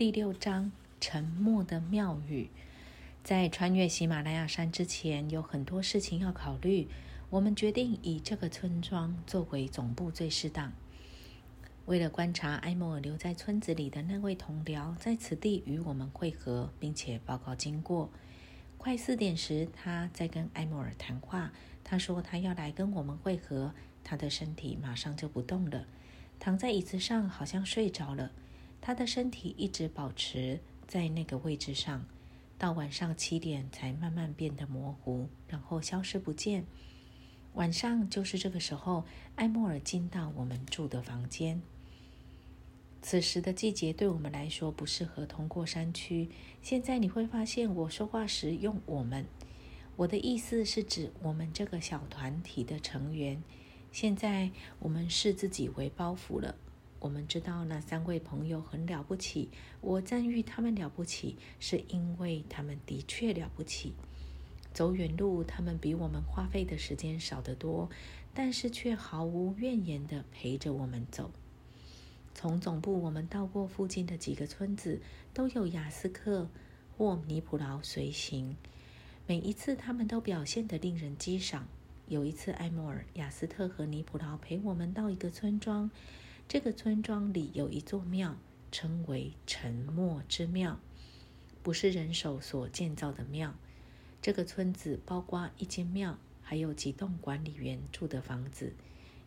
第六章：沉默的庙宇。在穿越喜马拉雅山之前，有很多事情要考虑。我们决定以这个村庄作为总部最适当。为了观察埃莫尔留在村子里的那位同僚在此地与我们会合，并且报告经过。快四点时，他在跟埃莫尔谈话。他说他要来跟我们会合。他的身体马上就不动了，躺在椅子上，好像睡着了。他的身体一直保持在那个位置上，到晚上七点才慢慢变得模糊，然后消失不见。晚上就是这个时候，埃莫尔进到我们住的房间。此时的季节对我们来说不适合通过山区。现在你会发现，我说话时用“我们”，我的意思是指我们这个小团体的成员。现在我们视自己为包袱了。我们知道那三位朋友很了不起，我赞誉他们了不起，是因为他们的确了不起。走远路，他们比我们花费的时间少得多，但是却毫无怨言地陪着我们走。从总部，我们到过附近的几个村子，都有雅斯克或尼普劳随行。每一次，他们都表现得令人激赏。有一次，埃莫尔、雅斯特和尼普劳陪我们到一个村庄。这个村庄里有一座庙，称为沉默之庙，不是人手所建造的庙。这个村子包括一间庙，还有几栋管理员住的房子。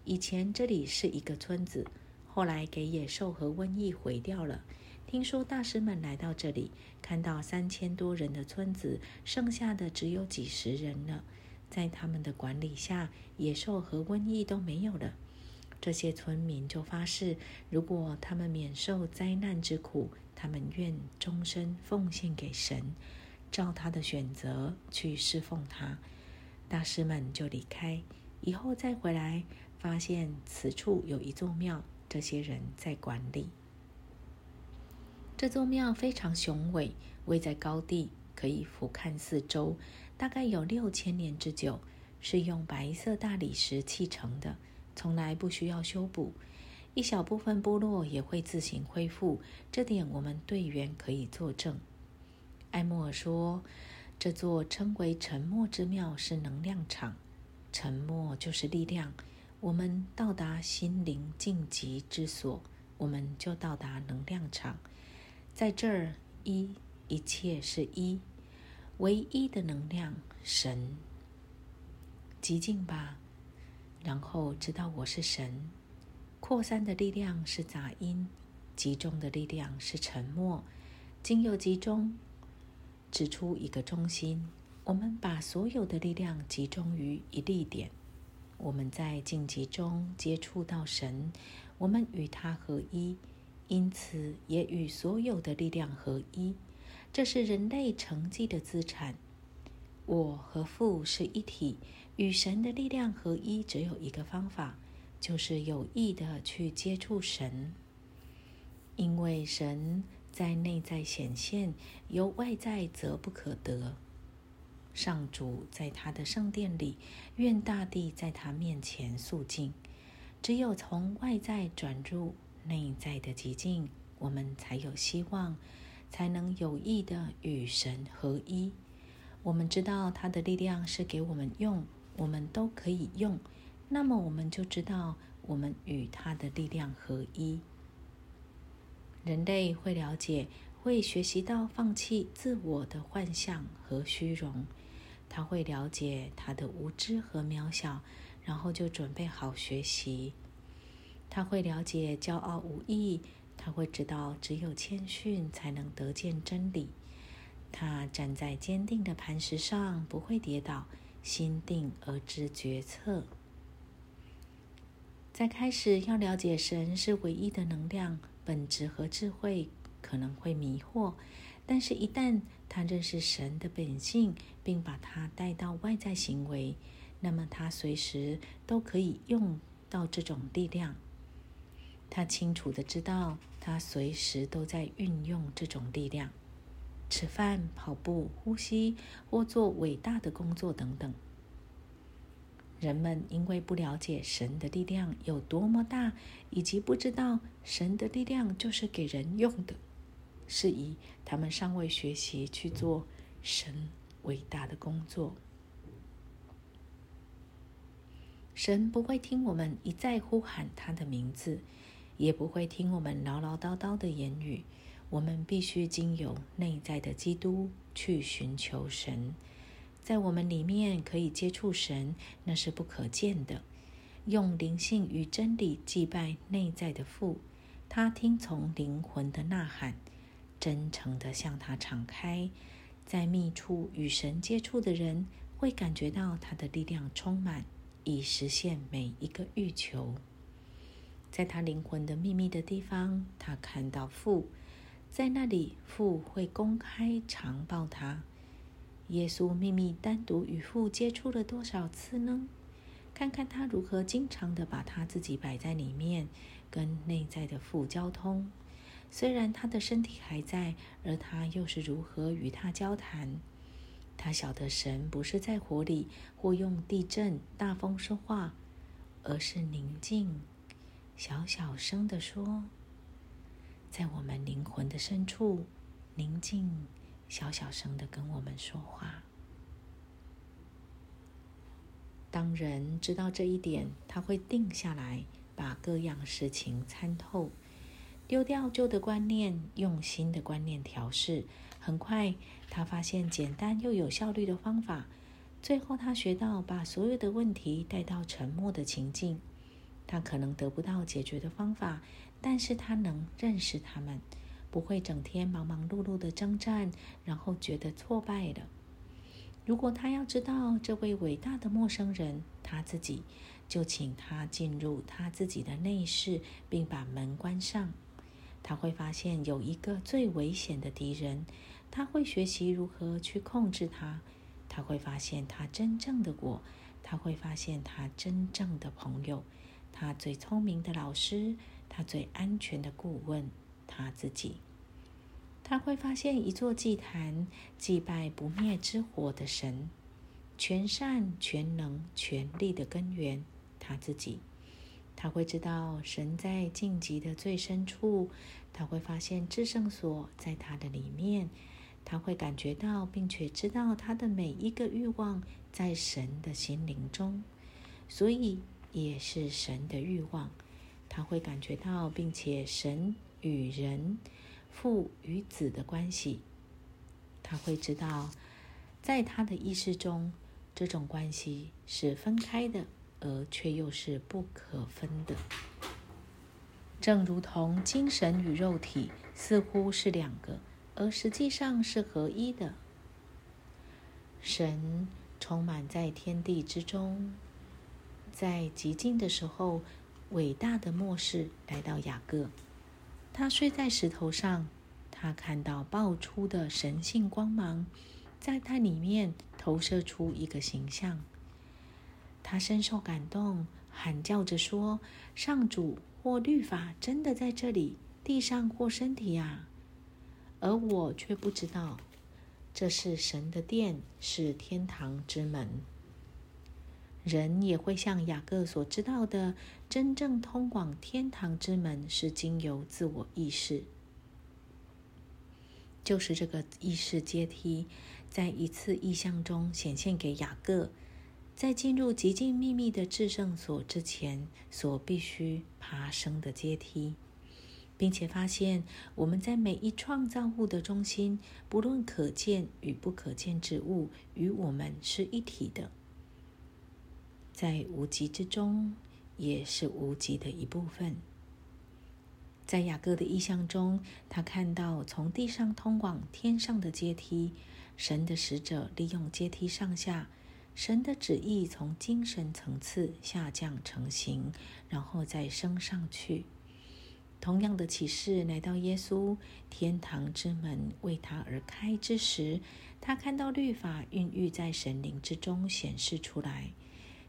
以前这里是一个村子，后来给野兽和瘟疫毁掉了。听说大师们来到这里，看到三千多人的村子，剩下的只有几十人了。在他们的管理下，野兽和瘟疫都没有了。这些村民就发誓，如果他们免受灾难之苦，他们愿终身奉献给神，照他的选择去侍奉他。大师们就离开，以后再回来，发现此处有一座庙，这些人在管理。这座庙非常雄伟，位在高地，可以俯瞰四周，大概有六千年之久，是用白色大理石砌成的。从来不需要修补，一小部分部落也会自行恢复，这点我们队员可以作证。艾莫尔说：“这座称为沉默之庙是能量场，沉默就是力量。我们到达心灵晋级之所，我们就到达能量场。在这儿，一一切是一，唯一的能量，神。极静吧。”然后知道我是神，扩散的力量是杂音，集中的力量是沉默。经由集中，指出一个中心。我们把所有的力量集中于一粒点。我们在静集中接触到神，我们与他合一，因此也与所有的力量合一。这是人类成绩的资产。我和父是一体。与神的力量合一，只有一个方法，就是有意的去接触神。因为神在内在显现，由外在则不可得。上主在他的圣殿里，愿大地在他面前肃静。只有从外在转入内在的极境，我们才有希望，才能有意的与神合一。我们知道他的力量是给我们用。我们都可以用，那么我们就知道我们与他的力量合一。人类会了解，会学习到放弃自我的幻象和虚荣。他会了解他的无知和渺小，然后就准备好学习。他会了解骄傲无益，他会知道只有谦逊才能得见真理。他站在坚定的磐石上，不会跌倒。心定而知决策。在开始要了解神是唯一的能量本质和智慧，可能会迷惑；但是，一旦他认识神的本性，并把它带到外在行为，那么他随时都可以用到这种力量。他清楚的知道，他随时都在运用这种力量。吃饭、跑步、呼吸，或做伟大的工作等等。人们因为不了解神的力量有多么大，以及不知道神的力量就是给人用的，是以他们尚未学习去做神伟大的工作。神不会听我们一再呼喊他的名字，也不会听我们唠唠叨叨的言语。我们必须经由内在的基督去寻求神，在我们里面可以接触神，那是不可见的。用灵性与真理祭拜内在的父，他听从灵魂的呐喊，真诚地向他敞开。在密处与神接触的人，会感觉到他的力量充满，以实现每一个欲求。在他灵魂的秘密的地方，他看到父。在那里，父会公开常报他。耶稣秘密单独与父接触了多少次呢？看看他如何经常的把他自己摆在里面，跟内在的父交通。虽然他的身体还在，而他又是如何与他交谈？他晓得神不是在火里或用地震、大风说话，而是宁静、小小声的说。在我们灵魂的深处，宁静、小小声的跟我们说话。当人知道这一点，他会定下来，把各样事情参透，丢掉旧的观念，用新的观念调试。很快，他发现简单又有效率的方法。最后，他学到把所有的问题带到沉默的情境。他可能得不到解决的方法。但是他能认识他们，不会整天忙忙碌碌的征战，然后觉得挫败了。如果他要知道这位伟大的陌生人他自己，就请他进入他自己的内室，并把门关上。他会发现有一个最危险的敌人，他会学习如何去控制他。他会发现他真正的我，他会发现他真正的朋友，他最聪明的老师。他最安全的顾问，他自己。他会发现一座祭坛，祭拜不灭之火的神，全善、全能、全力的根源，他自己。他会知道神在晋级的最深处，他会发现至圣所在他的里面。他会感觉到，并且知道他的每一个欲望在神的心灵中，所以也是神的欲望。他会感觉到，并且神与人、父与子的关系，他会知道，在他的意识中，这种关系是分开的，而却又是不可分的。正如同精神与肉体似乎是两个，而实际上是合一的。神充满在天地之中，在极静的时候。伟大的末世来到雅各，他睡在石头上，他看到爆出的神性光芒，在他里面投射出一个形象。他深受感动，喊叫着说：“上主或律法真的在这里，地上或身体啊！”而我却不知道，这是神的殿，是天堂之门。人也会像雅各所知道的，真正通往天堂之门是经由自我意识，就是这个意识阶梯，在一次意象中显现给雅各，在进入极尽秘密的至圣所之前所必须爬升的阶梯，并且发现我们在每一创造物的中心，不论可见与不可见之物，与我们是一体的。在无极之中，也是无极的一部分。在雅各的意象中，他看到从地上通往天上的阶梯，神的使者利用阶梯上下，神的旨意从精神层次下降成型，然后再升上去。同样的启示来到耶稣，天堂之门为他而开之时，他看到律法孕育在神灵之中显示出来。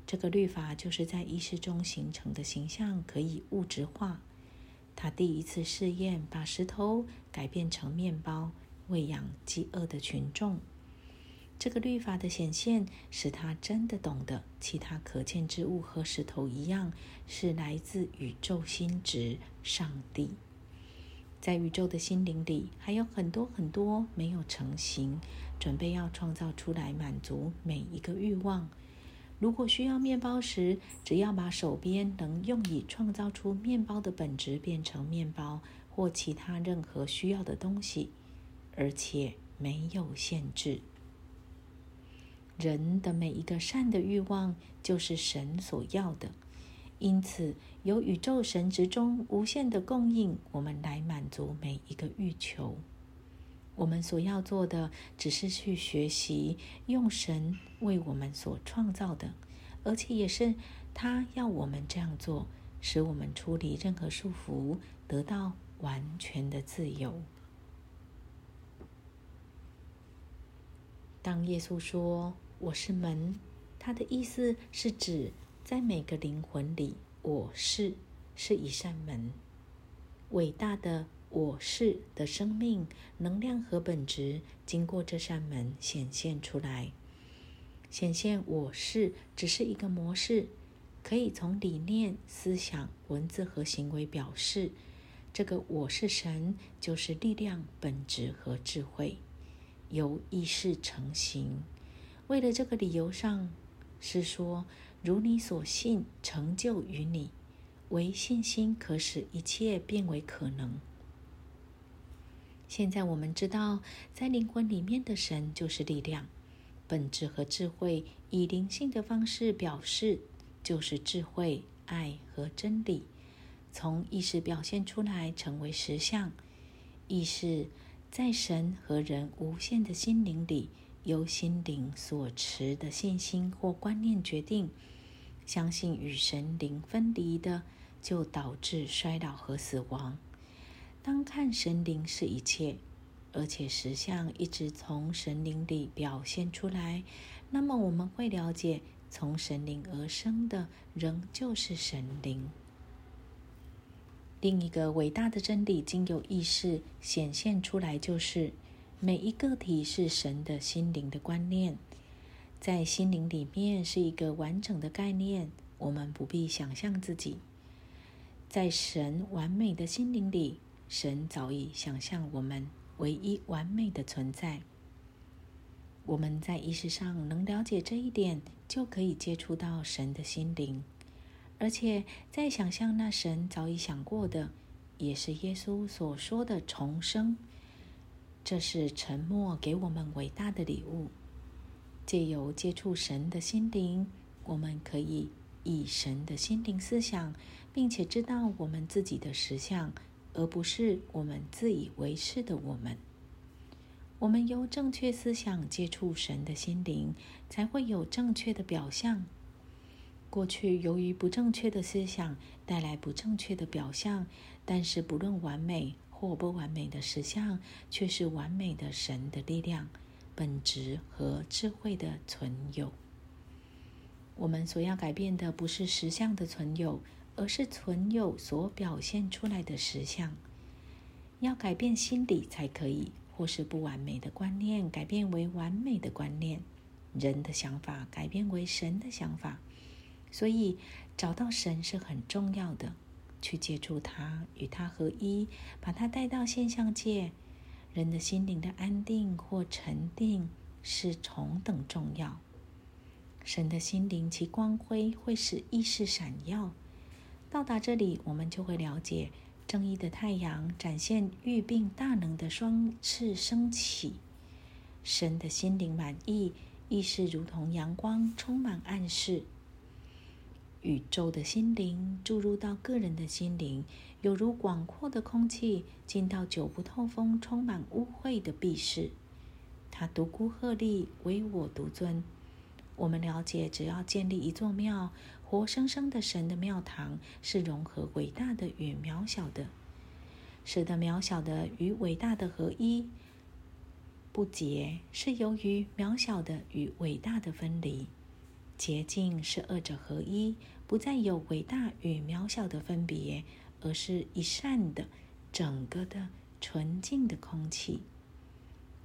这个律法就是在意识中形成的形象可以物质化。他第一次试验把石头改变成面包，喂养饥饿的群众。这个律法的显现使他真的懂得，其他可见之物和石头一样，是来自宇宙心值上帝。在宇宙的心灵里，还有很多很多没有成型，准备要创造出来，满足每一个欲望。如果需要面包时，只要把手边能用以创造出面包的本质变成面包或其他任何需要的东西，而且没有限制。人的每一个善的欲望，就是神所要的。因此，由宇宙神之中无限的供应，我们来满足每一个欲求。我们所要做的，只是去学习用神为我们所创造的，而且也是他要我们这样做，使我们出离任何束缚，得到完全的自由。当耶稣说“我是门”，他的意思是指。在每个灵魂里，我是是一扇门。伟大的我是的生命能量和本质，经过这扇门显现出来。显现我是只是一个模式，可以从理念、思想、文字和行为表示。这个我是神，就是力量、本质和智慧，由意识成型。为了这个理由上，是说。如你所信，成就于你，唯信心可使一切变为可能。现在我们知道，在灵魂里面的神就是力量、本质和智慧，以灵性的方式表示，就是智慧、爱和真理，从意识表现出来，成为实相。意识在神和人无限的心灵里，由心灵所持的信心或观念决定。相信与神灵分离的，就导致衰老和死亡。当看神灵是一切，而且实相一直从神灵里表现出来，那么我们会了解，从神灵而生的仍旧是神灵。另一个伟大的真理，经由意识显现出来，就是每一个体是神的心灵的观念。在心灵里面是一个完整的概念，我们不必想象自己。在神完美的心灵里，神早已想象我们唯一完美的存在。我们在意识上能了解这一点，就可以接触到神的心灵，而且在想象那神早已想过的，也是耶稣所说的重生。这是沉默给我们伟大的礼物。借由接触神的心灵，我们可以以神的心灵思想，并且知道我们自己的实相，而不是我们自以为是的我们。我们由正确思想接触神的心灵，才会有正确的表象。过去由于不正确的思想带来不正确的表象，但是不论完美或不完美的实相，却是完美的神的力量。本质和智慧的存有。我们所要改变的不是实相的存有，而是存有所表现出来的实相。要改变心理才可以，或是不完美的观念改变为完美的观念，人的想法改变为神的想法。所以，找到神是很重要的，去接触他，与他合一，把他带到现象界。人的心灵的安定或沉定是同等重要。神的心灵其光辉会使意识闪耀。到达这里，我们就会了解正义的太阳展现御病大能的双翅升起。神的心灵满意，意识如同阳光，充满暗示。宇宙的心灵注入到个人的心灵，有如广阔的空气进到久不透风、充满污秽的壁室。他独孤鹤立，唯我独尊。我们了解，只要建立一座庙，活生生的神的庙堂，是融合伟大的与渺小的，使得渺小的与伟大的合一。不洁是由于渺小的与伟大的分离。洁净是二者合一，不再有伟大与渺小的分别，而是一善的、整个的纯净的空气。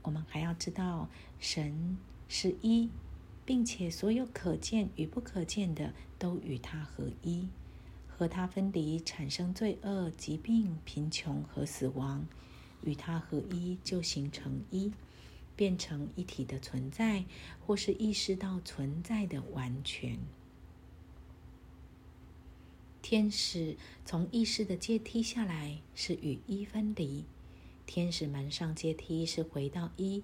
我们还要知道，神是一，并且所有可见与不可见的都与它合一。和他分离，产生罪恶、疾病、贫穷和死亡；与他合一，就形成一，变成一体的存在，或是意识到存在的完全。天使从意识的阶梯下来，是与一分离；天使们上阶梯是回到一，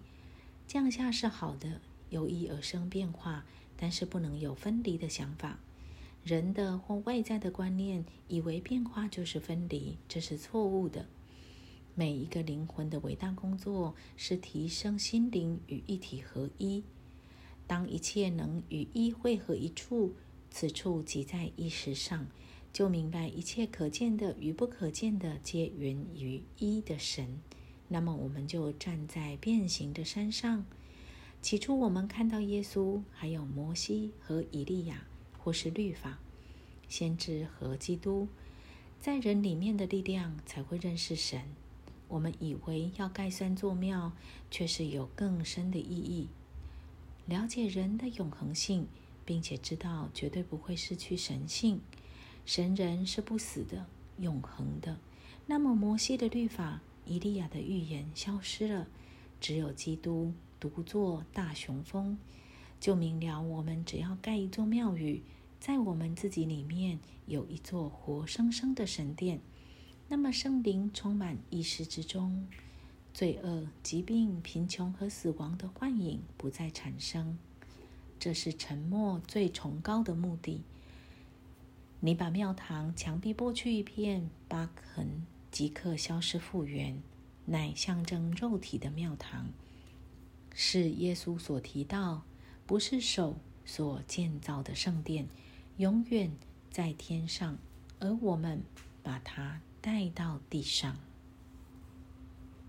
降下是好的，由一而生变化，但是不能有分离的想法。人的或外在的观念以为变化就是分离，这是错误的。每一个灵魂的伟大工作是提升心灵与一体合一。当一切能与一汇合一处，此处即在意识上。就明白一切可见的与不可见的皆源于一的神。那么，我们就站在变形的山上。起初，我们看到耶稣，还有摩西和以利亚，或是律法、先知和基督，在人里面的力量才会认识神。我们以为要盖山做庙，却是有更深的意义。了解人的永恒性，并且知道绝对不会失去神性。神人是不死的、永恒的。那么，摩西的律法、以利亚的预言消失了，只有基督独坐大雄峰，就明了我们只要盖一座庙宇，在我们自己里面有一座活生生的神殿，那么圣灵充满意识之中，罪恶、疾病、贫穷和死亡的幻影不再产生。这是沉默最崇高的目的。你把庙堂墙壁剥去一片疤痕，即刻消失复原，乃象征肉体的庙堂，是耶稣所提到，不是手所建造的圣殿，永远在天上，而我们把它带到地上。